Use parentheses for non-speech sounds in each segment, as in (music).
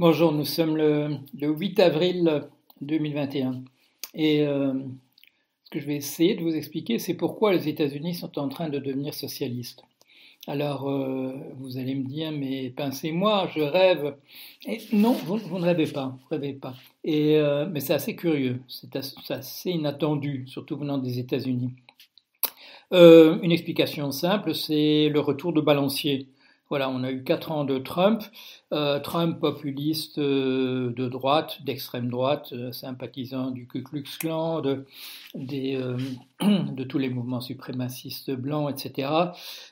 Bonjour, nous sommes le, 8 avril 2021 et euh, ce que je vais essayer de vous expliquer, c'est pourquoi les États-Unis sont en train de devenir socialistes. Alors, euh, vous allez me dire, mais pincez-moi, je rêve. Non, vous, ne rêvez pas, vous rêvez pas. Euh, mais c'est assez curieux, c'est assez inattendu, surtout venant des États-Unis. une explication simple, c'est le retour de balancier. Voilà, on a eu quatre ans de Trump, euh, Trump populiste euh, de droite, d'extrême droite, euh, sympathisant du Ku Klux Klan, de, (clears throat) tous les mouvements suprémacistes blancs, etc.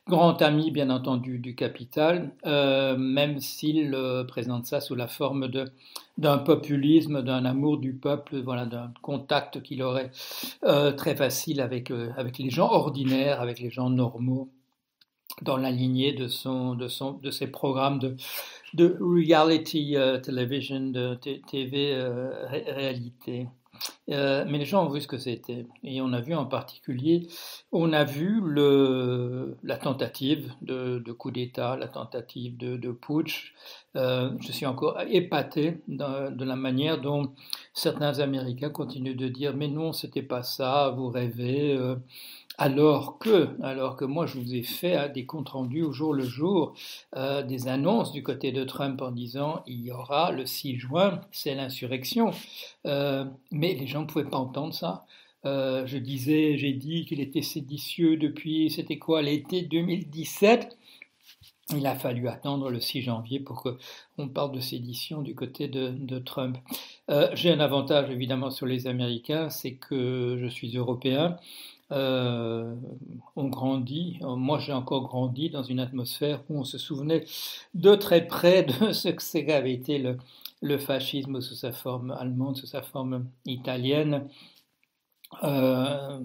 Grand ami, bien entendu, du capital, même s'il présente ça sous la forme d'un populisme, d'un amour du peuple, voilà, d'un contact qu'il aurait très facile avec les gens ordinaires, avec les gens normaux dans la lignée de, son, de, son, de ses programmes de, de reality euh, television, de TV euh, réalité. Euh, mais les gens ont vu ce que c'était. Et on a vu en particulier, on a vu le, la tentative de, coup d'État, la tentative de, putsch. je suis encore épaté de, la manière dont certains Américains continuent de dire mais non, c'était pas ça, vous rêvez. Alors que, alors que moi, je vous ai fait hein, des comptes rendus au jour le jour, euh, des annonces du côté de Trump en disant il y aura le 6 juin, c'est l'insurrection. Euh, mais les gens ne pouvaient pas entendre ça. Euh, je disais, j'ai dit qu'il était séditieux depuis, c'était quoi, l'été 2017. Il a fallu attendre le 6 janvier pour qu'on parle de sédition du côté de, de Trump. j'ai un avantage évidemment sur les Américains, c'est que je suis européen euh, on grandit, euh, moi j'ai encore grandi dans une atmosphère où on se souvenait de très près de (laughs) ce que avait été le, le fascisme sous sa forme allemande, sous sa forme italienne. Euh,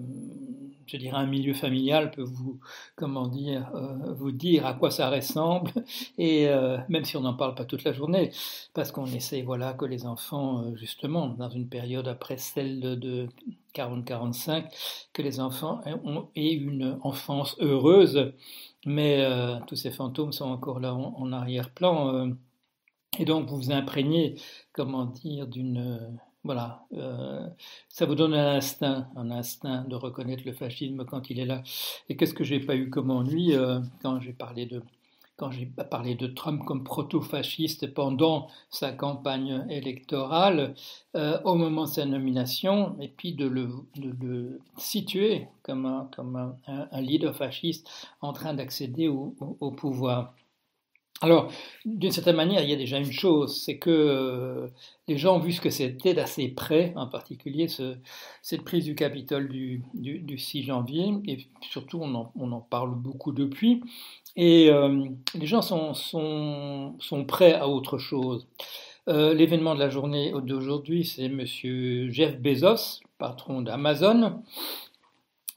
je dirais un milieu familial peut vous, comment dire, euh, vous dire à quoi ça ressemble, et euh, même si on n'en parle pas toute la journée, parce qu'on essaie, voilà, que les enfants, justement, dans une période après celle de, 40-45, que les enfants aient une enfance heureuse, mais tous ces fantômes sont encore là en arrière-plan, et donc vous vous imprégnez, comment dire, d'une voilà, euh, ça vous donne un instinct, un instinct de reconnaître le fascisme quand il est là. Et qu'est-ce que j'ai pas eu comme ennui euh, quand j'ai parlé de Trump comme proto-fasciste pendant sa campagne électorale, euh, au moment de sa nomination, et puis de le, situer comme, un, comme un, leader fasciste en train d'accéder au, pouvoir. Alors, d'une certaine manière, il y a déjà une chose, c'est que euh, les gens ont vu ce que c'était d'assez près, en particulier cette prise du Capitole du, 6 janvier, et surtout on en, parle beaucoup depuis, et euh, les gens sont, prêts à autre chose. Euh, l'événement de la journée d'aujourd'hui, c'est M. Jeff Bezos, patron d'Amazon,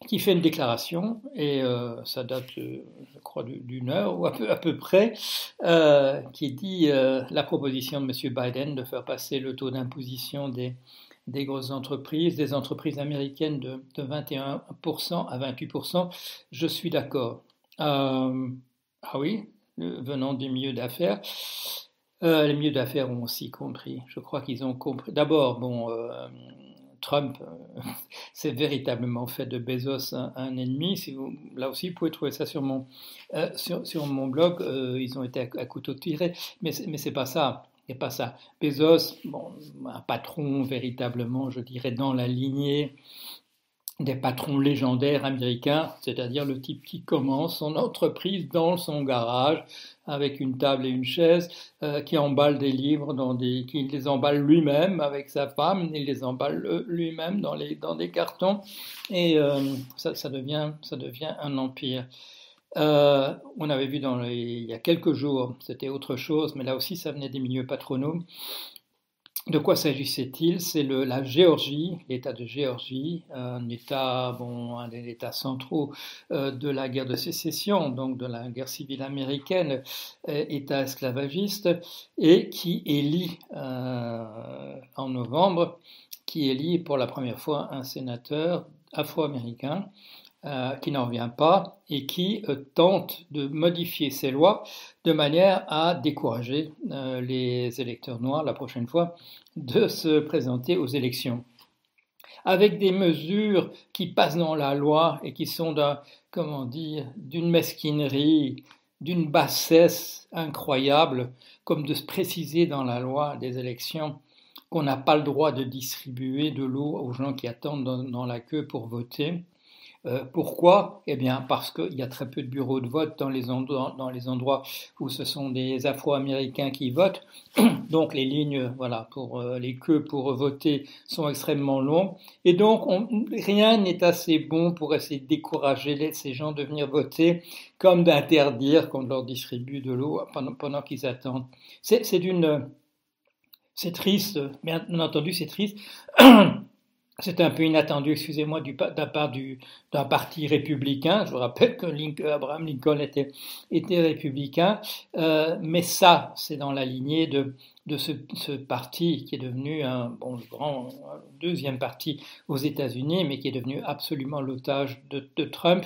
qui fait une déclaration, et euh, ça date, euh, je crois, d'une heure ou à peu, près, euh, qui dit la proposition de M. Biden de faire passer le taux d'imposition des, des grosses entreprises, des entreprises américaines de, de 21% à 28%, je suis d'accord. ah oui, venant du milieu d'affaires. les milieux d'affaires ont aussi compris. Je crois qu'ils ont compris. D'abord, bon, Trump euh, (laughs) s'est véritablement fait de Bezos un, ennemi. Si vous, là aussi, vous pouvez trouver ça sur mon, euh, sur, mon blog. Euh, ils ont été à, couteau tiré, mais mais c'est pas ça. C'est pas ça. Bezos, bon, un patron véritablement, je dirais, dans la lignée des patrons légendaires américains, c'est-à-dire le type qui commence son entreprise dans son garage avec une table et une chaise, euh, qui emballe des livres, dans des, qui les emballe lui-même avec sa femme, il les emballe lui-même dans, les, dans des cartons, et euh, ça, ça, devient, ça devient un empire. Euh, on avait vu dans il y a quelques jours, c'était autre chose, mais là aussi ça venait des milieux patronaux, de quoi s'agissait-il? C'est la Géorgie, l'État de Géorgie, un État, bon, un des États centraux euh, de la guerre de sécession, donc de la guerre civile américaine, euh, État esclavagiste, et qui élit euh, en novembre, qui élit pour la première fois un sénateur afro-américain, euh, qui n'en vient pas et qui euh, tente de modifier ces lois de manière à décourager euh, les électeurs noirs la prochaine fois de se présenter aux élections. Avec des mesures qui passent dans la loi et qui sont d'un, comment dire, d'une mesquinerie, d'une bassesse incroyable, comme de se préciser dans la loi des élections qu'on n'a pas le droit de distribuer de l'eau aux gens qui attendent dans la queue pour voter, euh, pourquoi? Eh bien parce qu'il y a très peu de bureaux de vote dans les, endroits, où ce sont des Afro-Américains qui votent. (clears throat) Donc les lignes, voilà, pour euh, les queues pour voter sont extrêmement longues. Et donc rien n'est assez bon pour essayer de décourager ces gens de venir voter, comme d'interdire qu'on leur distribue de l'eau pendant, pendant qu'ils attendent. C'est d'une... C'est triste, bien entendu c'est triste. (clears throat) C'est un peu inattendu, excusez-moi, d'un part d'un parti républicain. Je vous rappelle que Abraham Lincoln était, était républicain, euh, mais ça, c'est dans la lignée de, de ce, parti qui est devenu un bon, grand deuxième parti aux États-Unis, mais qui est devenu absolument l'otage de, de, Trump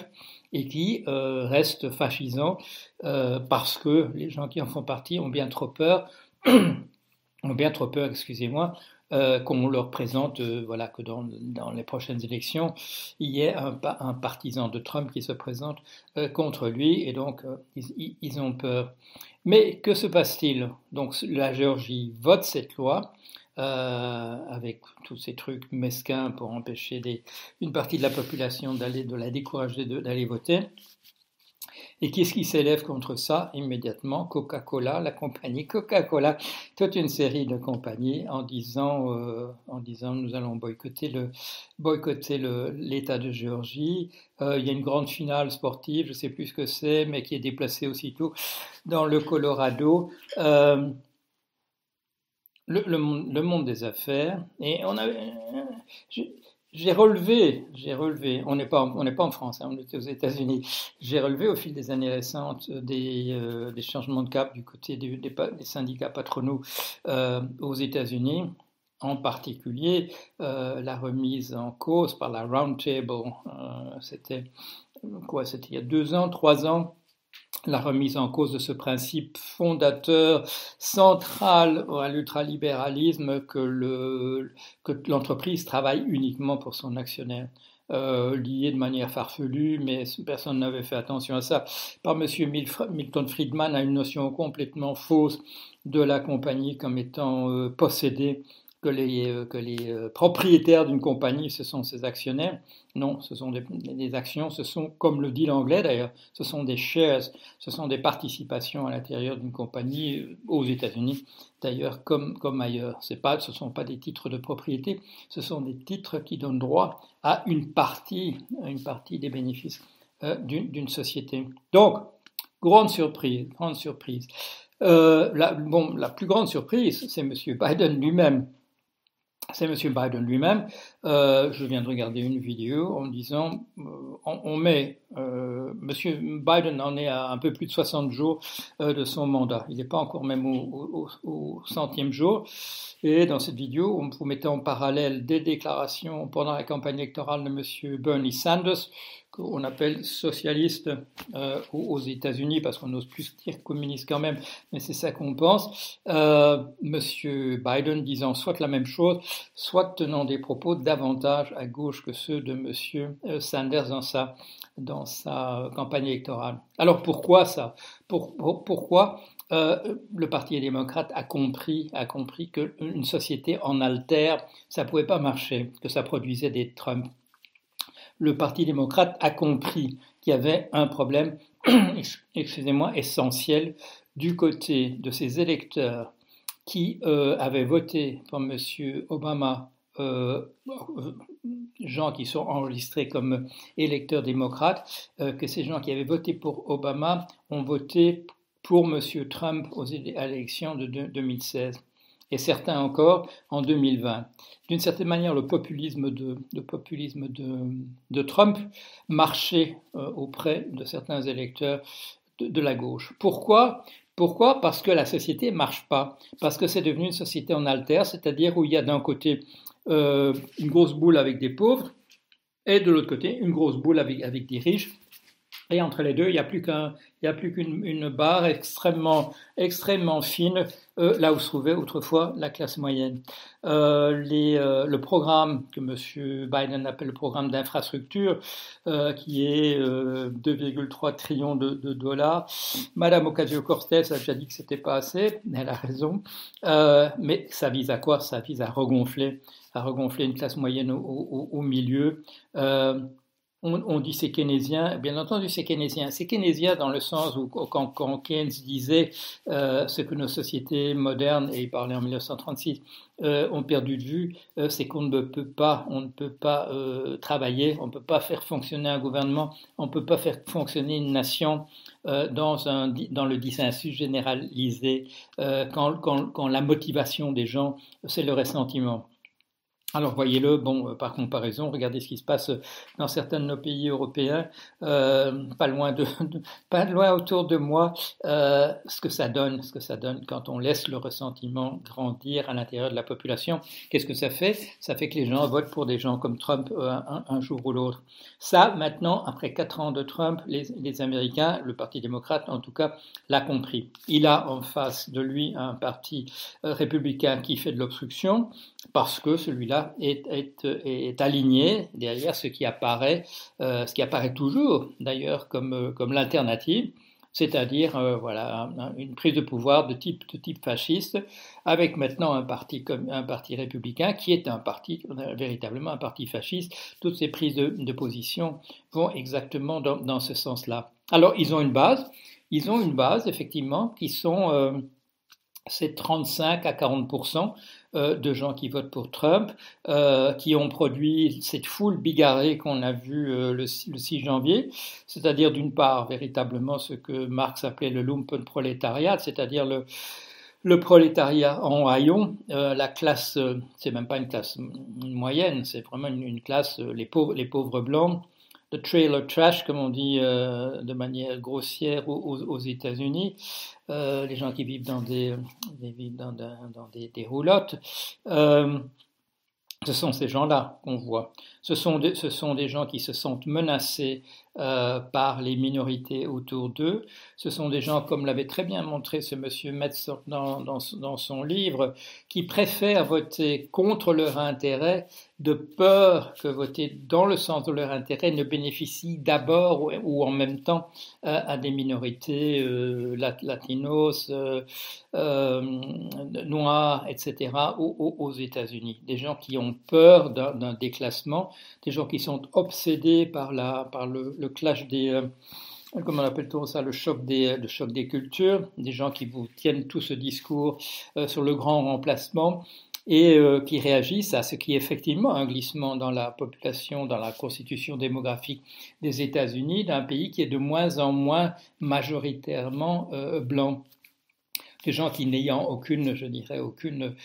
et qui euh, reste fascisant euh, parce que les gens qui en font partie ont bien trop peur, (coughs) ont bien trop peur, excusez-moi, euh, qu'on leur présente, euh, voilà, que dans, les prochaines élections, il y ait un, partisan de Trump qui se présente euh, contre lui, et donc ils, ont peur. Mais que se passe-t-il? Donc la Géorgie vote cette loi. avec tous ces trucs mesquins pour empêcher une partie de la population d'aller de la décourager d'aller voter. Et qu'est-ce qui s'élève contre ça immédiatement? Coca-Cola, la compagnie Coca-Cola, toute une série de compagnies en disant, euh, en disant nous allons boycotter le boycotter l'État de Géorgie. Euh, il y a une grande finale sportive, je ne sais plus ce que c'est, mais qui est déplacée aussitôt dans le Colorado. Euh, le, le, monde des affaires. Et on avait, j'ai relevé, j'ai relevé, on n'est pas, on n'est pas en France, hein, on était aux États-Unis. J'ai relevé au fil des années récentes euh, des, euh, des changements de cap du côté des, syndicats patronaux euh, aux États-Unis, en particulier la remise en cause par la Roundtable. C'était quoi C'était il y a deux ans, trois ans la remise en cause de ce principe fondateur central à l'ultralibéralisme que, le, que l'entreprise travaille uniquement pour son actionnaire. Euh, lié de manière farfelue, mais personne n'avait fait attention à ça, par M. Milton Friedman à une notion complètement fausse de la compagnie comme étant euh, possédée que les, euh, euh, propriétaires d'une compagnie, ce sont ses actionnaires. Non, ce sont des, actions, ce sont, comme le dit l'anglais d'ailleurs, ce sont des shares, ce sont des participations à l'intérieur d'une compagnie euh, aux États-Unis, d'ailleurs comme, comme ailleurs. Pas, ce ne sont pas des titres de propriété, ce sont des titres qui donnent droit à une partie, une partie des bénéfices d'une société. Donc, grande surprise, grande surprise. la, bon, la plus grande surprise, c'est M. Biden lui-même c'est M. Biden lui-même. Euh, je viens de regarder une vidéo en disant, euh, on, met, euh, M. Biden en est à un peu plus de 60 jours de son mandat. Il n'est pas encore même au, centième jour. Et dans cette vidéo, on vous mettez en parallèle des déclarations pendant la campagne électorale de M. Bernie Sanders, qu'on appelle socialiste euh, aux États-Unis, parce qu'on n'ose plus dire communiste quand même, mais c'est ça qu'on pense. Euh, Monsieur Biden disant soit la même chose, soit tenant des propos davantage à gauche que ceux de Monsieur euh, Sanders dans sa, dans sa campagne électorale. Alors pourquoi ça? Pour, Pourquoi euh, le Parti démocrate a compris, a compris qu'une société en altère, ça pouvait pas marcher, que ça produisait des Trump le Parti démocrate a compris qu'il y avait un problème, (clears throat) excusez-moi, essentiel du côté de ses électeurs qui euh, avaient voté pour M. Obama, euh, gens qui sont enregistrés comme électeurs démocrates, euh, que ces gens qui avaient voté pour Obama ont voté pour M. Trump aux élections de 2016 et certains encore en 2020. D'une certaine manière, le populisme de, Trump marchait euh, auprès de certains électeurs de, la gauche. Pourquoi? Pourquoi? Parce que la société ne marche pas, parce que c'est devenu une société en alter, c'est-à-dire où il y a d'un côté euh, une grosse boule avec des pauvres, et de l'autre côté, une grosse boule avec des riches et entre les deux, il n'y a plus qu'une barre extrêmement, fine, euh, là où se trouvait autrefois la classe moyenne. Euh, euh, le programme que M. Biden appelle le programme d'infrastructure, qui est 2,3 trillions de, dollars, Mme Ocasio-Cortez a déjà dit que c'était pas assez, elle a raison, mais ça vise à quoi? Ça vise à regonfler, à regonfler une classe moyenne au milieu on, dit c'est keynésien, bien entendu c'est keynésien. C'est keynésien dans le sens où quand, Keynes disait euh, ce que nos sociétés modernes, et il parlait en 1936, euh, ont perdu de vue, euh, c'est qu'on ne peut pas, travailler, on ne peut pas faire fonctionner un gouvernement, on ne peut pas faire fonctionner une nation dans, un, dans le dissensus généralisé quand la motivation des gens, c'est le ressentiment. Alors voyez-le, bon, euh, par comparaison, regardez ce qui se passe dans certains de nos pays européens, euh, pas loin de, pas loin autour de moi, euh, ce que ça donne, ce que ça donne quand on laisse le ressentiment grandir à l'intérieur de la population. Qu'est-ce que ça fait? Ça fait que les gens votent pour des gens comme Trump un, jour ou l'autre. Ça, maintenant, après quatre ans de Trump, les, les Américains, le Parti démocrate en tout cas, l'a compris. Il a en face de lui un parti républicain qui fait de l'obstruction parce que celui-là est, aligné derrière ce qui apparaît, euh, ce qui apparaît toujours d'ailleurs comme, euh, comme l'alternative, c'est-à-dire euh, voilà une prise de pouvoir de type, de type fasciste, avec maintenant un parti comme un parti républicain qui est un parti véritablement un parti fasciste. Toutes ces prises de, position vont exactement dans, ce sens-là. Alors ils ont une base, ils ont une base effectivement qui sont c'est 35 à 40 euh, de gens qui votent pour Trump, euh, qui ont produit cette foule bigarrée qu'on a vue euh, le, 6 janvier, c'est-à-dire d'une part véritablement ce que Marx appelait le lumpenprolétariat, c'est-à-dire le, le prolétariat en haillons, la classe, c'est même pas une classe moyenne, c'est vraiment une, classe, les pauvres, les pauvres blancs, le trailer trash, comme on dit de manière grossière aux États-Unis, euh, les gens qui vivent dans des, dans, des, roulottes. Euh, ce sont ces gens-là qu'on voit. Ce sont, ce sont des gens qui se sentent menacés euh, par les minorités autour d'eux. Ce sont des gens, comme l'avait très bien montré ce monsieur Metz dans, dans, son livre, qui préfèrent voter contre leur intérêt de peur que voter dans le sens de leur intérêt ne bénéficie d'abord ou, en même temps euh, à des minorités euh, latinos, noirs, etc., aux, aux États-Unis. Des gens qui ont peur d'un déclassement, des gens qui sont obsédés par, la, par le, le clash des, euh, comment on appelle-t-on ça, le choc, des, le choc des cultures, des gens qui vous tiennent tout ce discours euh, sur le grand remplacement et euh, qui réagissent à ce qui est effectivement un glissement dans la population, dans la constitution démographique des États-Unis, d'un pays qui est de moins en moins majoritairement blanc. Des gens qui n'ayant aucune, je dirais, aucune,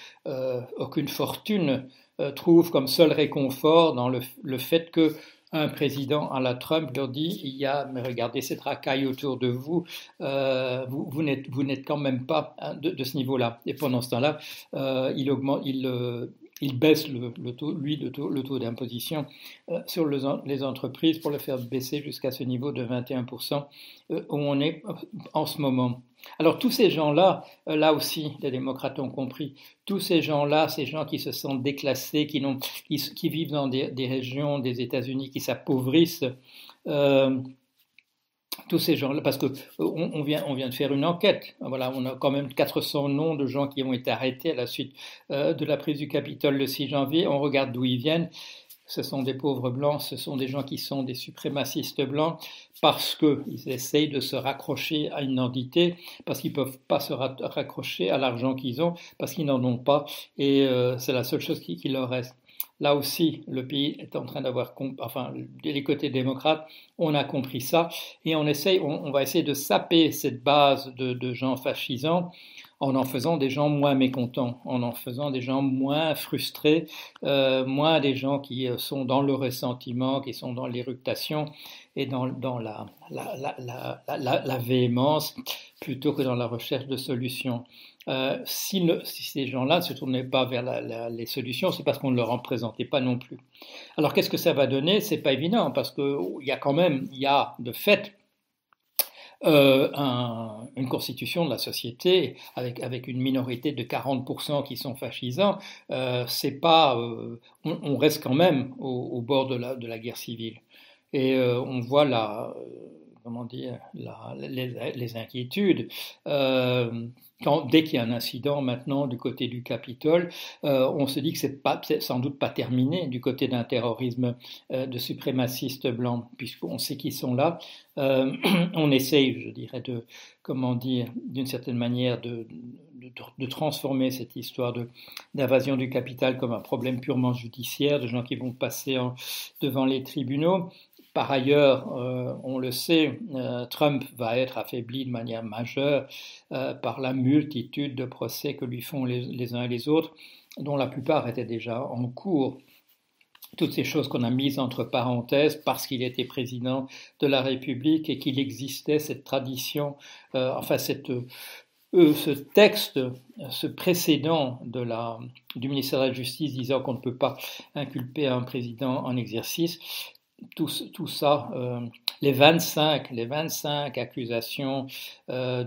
aucune fortune, trouvent comme seul réconfort dans le, le fait que un président à la Trump leur dit il y a, mais regardez cette racaille autour de vous, euh, vous, vous n'êtes quand même pas hein, de, ce niveau-là. Et pendant ce temps-là, euh, il augmente, il, euh, il baisse le, taux, lui, le taux, d'imposition sur les entreprises pour le faire baisser jusqu'à ce niveau de 21% où on est en ce moment. Alors tous ces gens-là, euh, là aussi, les démocrates ont compris, tous ces gens-là, ces gens qui se sentent déclassés, qui, vivent dans des, régions des États-Unis qui s'appauvrissent, euh, tous ces gens-là, parce on vient, on vient de faire une enquête, voilà, on a quand même 400 noms de gens qui ont été arrêtés à la suite euh, de la prise du Capitole le 6 janvier, on regarde d'où ils viennent, ce sont des pauvres blancs, ce sont des gens qui sont des suprémacistes blancs parce qu'ils essayent de se raccrocher à une identité, parce qu'ils ne peuvent pas se raccrocher à l'argent qu'ils ont, parce qu'ils n'en ont pas, et euh, c'est la seule chose qui, leur reste. Là aussi, le pays est en train d'avoir, enfin, les côtés démocrates, on a compris ça, et on essaye, on, va essayer de saper cette base de, de gens fascisants en en faisant des gens moins mécontents, en en faisant des gens moins frustrés, euh, moins des gens qui euh, sont dans le ressentiment, qui sont dans l'éructation et dans, la, véhémence, plutôt que dans la recherche de solutions. si, ces gens-là ne se tournaient pas vers les solutions, c'est parce qu'on ne leur en présentait pas non plus. Alors qu'est-ce que ça va donner? C'est pas évident parce qu'il y a quand même, il y a de fait euh, une constitution de la société avec, avec une minorité de 40% qui sont fascisants, euh, c'est pas, euh, on, reste quand même au, bord de la, de la, guerre civile. Et on voit la, comment dire, les, inquiétudes dès qu'il y a un incident maintenant du côté du Capitole, euh, on se dit que c'est pas, sans doute pas terminé du côté d'un terrorisme euh, de suprémacistes blancs, puisqu'on sait qu'ils sont là. Euh, (clears throat) on essaye, je dirais, de, comment dire, d'une certaine manière, de, de, transformer cette histoire d'invasion du capital comme un problème purement judiciaire, de gens qui vont passer devant les tribunaux. Par ailleurs, euh, on le sait, euh, Trump va être affaibli de manière majeure euh, par la multitude de procès que lui font les, uns et les autres, dont la plupart étaient déjà en cours. Toutes ces choses qu'on a mises entre parenthèses parce qu'il était président de la République et qu'il existait cette tradition, enfin ce texte, ce précédent de la, du ministère de la Justice disant qu'on ne peut pas inculper un président en exercice, tout, tout, ça, euh, les 25, les 25 accusations euh,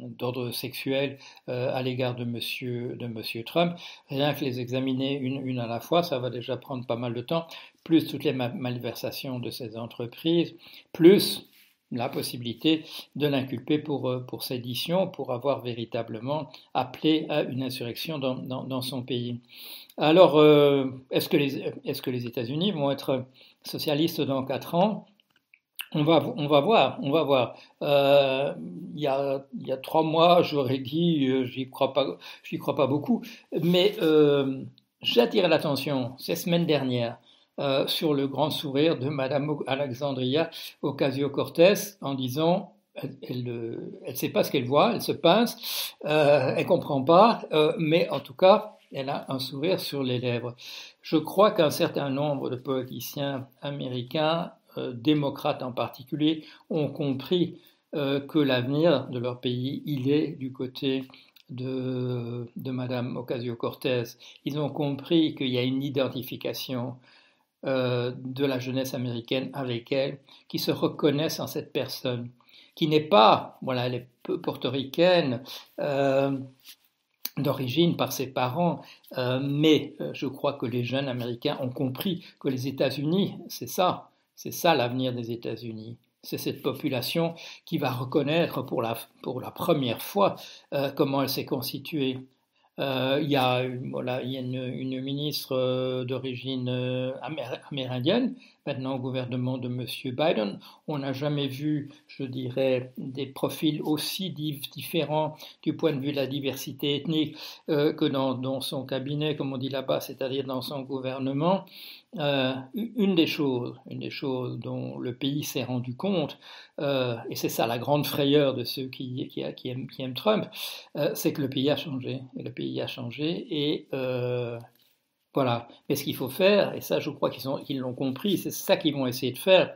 d'ordre sexuel euh, à l'égard de monsieur, Trump, rien que les examiner une, à la fois, ça va déjà prendre pas mal de temps, plus toutes les malversations de ces entreprises, plus la possibilité de l'inculper pour, pour sédition, pour avoir véritablement appelé à une insurrection dans, dans son pays. Alors, euh, est-ce que les, États-Unis vont être socialistes dans quatre ans? On va, on va voir, on va voir. Euh, il, y a, il y a trois mois, j'aurais dit, euh, j'y crois pas, crois pas beaucoup, mais j'ai attiré l'attention ces semaines dernières sur le grand sourire de Madame Alexandria Ocasio-Cortez en disant elle ne sait pas ce qu'elle voit, elle se pince, euh, elle comprend pas, mais en tout cas, elle a un sourire sur les lèvres. Je crois qu'un certain nombre de politiciens américains, euh, démocrates en particulier, ont compris euh, que l'avenir de leur pays, il est du côté de, de Madame Ocasio-Cortez. Ils ont compris qu'il y a une identification euh, de la jeunesse américaine avec elle, qui se reconnaissent en cette personne, qui n'est pas, voilà, elle est portoricaine, d'origine par ses parents, euh, mais euh, je crois que les jeunes Américains ont compris que les États-Unis, c'est ça, c'est ça l'avenir des États-Unis. C'est cette population qui va reconnaître pour la, pour la première fois euh, comment elle s'est constituée. il y a, voilà, il y a une, ministre d'origine amérindienne maintenant au gouvernement de M. Biden. On n'a jamais vu, je dirais, des profils aussi différents du point de vue de la diversité ethnique euh, que dans, son cabinet, comme on dit là-bas, c'est-à-dire dans son gouvernement. Euh, une des choses, une des choses dont le pays s'est rendu compte, euh, et c'est ça la grande frayeur de ceux qui, aiment, qui aiment, Trump, c'est que le pays a changé. Et le pays a changé et voilà. Mais ce qu'il faut faire, et ça je crois qu'ils l'ont compris, c'est ça qu'ils vont essayer de faire,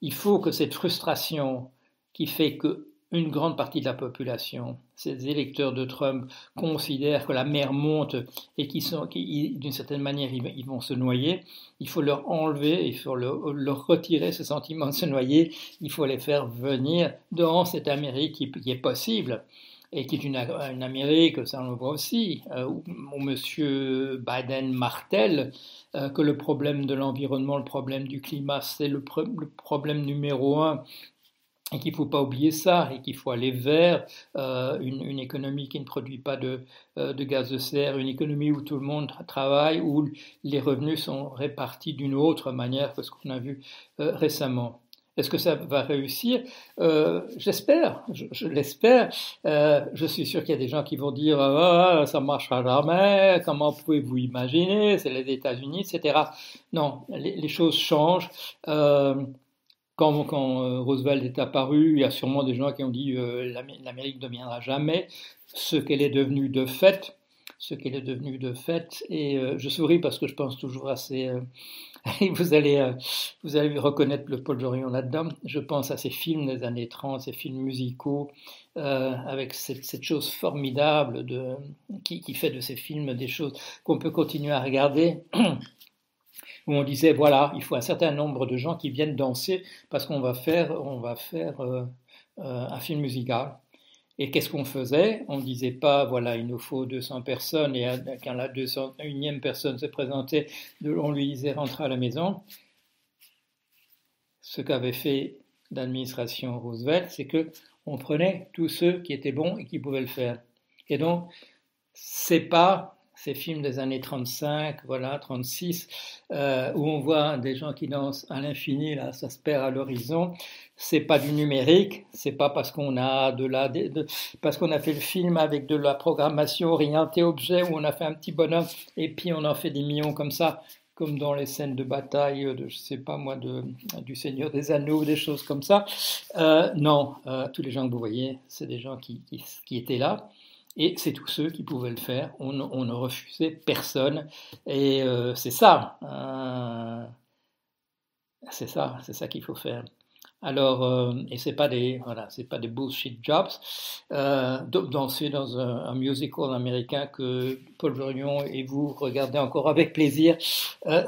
il faut que cette frustration qui fait que une grande partie de la population, ces électeurs de Trump, considèrent que la mer monte et qu'ils sont, d'une certaine manière, ils, vont se noyer. Il faut leur enlever, il faut leur, retirer ce sentiment de se noyer. Il faut les faire venir dans cette Amérique qui est possible et qui est une, Amérique, ça on le voit aussi, euh, où, M. Biden martèle euh, que le problème de l'environnement, le problème du climat, c'est le, problème numéro un et qu'il ne faut pas oublier ça, et qu'il faut aller vers euh, une, économie qui ne produit pas de, de, gaz de serre, une économie où tout le monde travaille, où les revenus sont répartis d'une autre manière que ce qu'on a vu récemment. Est-ce que ça va réussir? Euh, J'espère, je, l'espère. Euh, je suis sûr qu'il y a des gens qui vont dire ah, ça marchera jamais. Comment pouvez-vous imaginer? C'est les États-Unis, etc. Non, les, choses changent. Euh, quand, Roosevelt est apparu, il y a sûrement des gens qui ont dit l'Amérique ne deviendra jamais ce qu'elle est devenue de fait ce qu'elle est devenue de fait. Et je souris parce que je pense toujours à ces, (laughs) Vous allez, euh, vous allez reconnaître le Paul Jorion là-dedans. Je pense à ces films des années 30, ces films musicaux, euh, avec cette, chose formidable qui, fait de ces films des choses qu'on peut continuer à regarder. (clears throat) où on disait voilà, il faut un certain nombre de gens qui viennent danser parce qu'on va faire, on va faire euh, un film musical. Et qu'est-ce qu'on faisait? On ne disait pas, voilà, il nous faut 200 personnes, et quand la 201e personne se présentait, on lui disait rentre à la maison. Ce qu'avait fait l'administration Roosevelt, c'est que on prenait tous ceux qui étaient bons et qui pouvaient le faire. Et donc, c'est pas ces films des années 35, voilà, 36, euh, où on voit des gens qui dansent à l'infini, là, ça se perd à l'horizon. C'est pas du numérique, c'est pas parce qu'on a de la, parce qu'on a fait le film avec de la programmation orientée objet où on a fait un petit bonhomme et puis on en fait des millions comme ça, comme dans les scènes de bataille, de, je sais pas moi, de, du Seigneur des Anneaux, des choses comme ça. Euh, non, euh, tous les gens que vous voyez, c'est des gens qui étaient là. Et c'est tous ceux qui pouvaient le faire. On, ne refusait personne. Et euh, c'est ça. Euh, c'est ça, c'est ça qu'il faut faire. Alors, euh, et c'est pas voilà, pas des bullshit jobs. danser dans un, musical américain que Paul Jorion et vous regardez encore avec plaisir,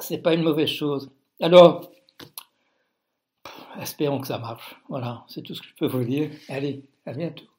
c'est pas une mauvaise chose. Alors, espérons que ça marche. Voilà, c'est tout ce que je peux vous dire. Allez, à bientôt.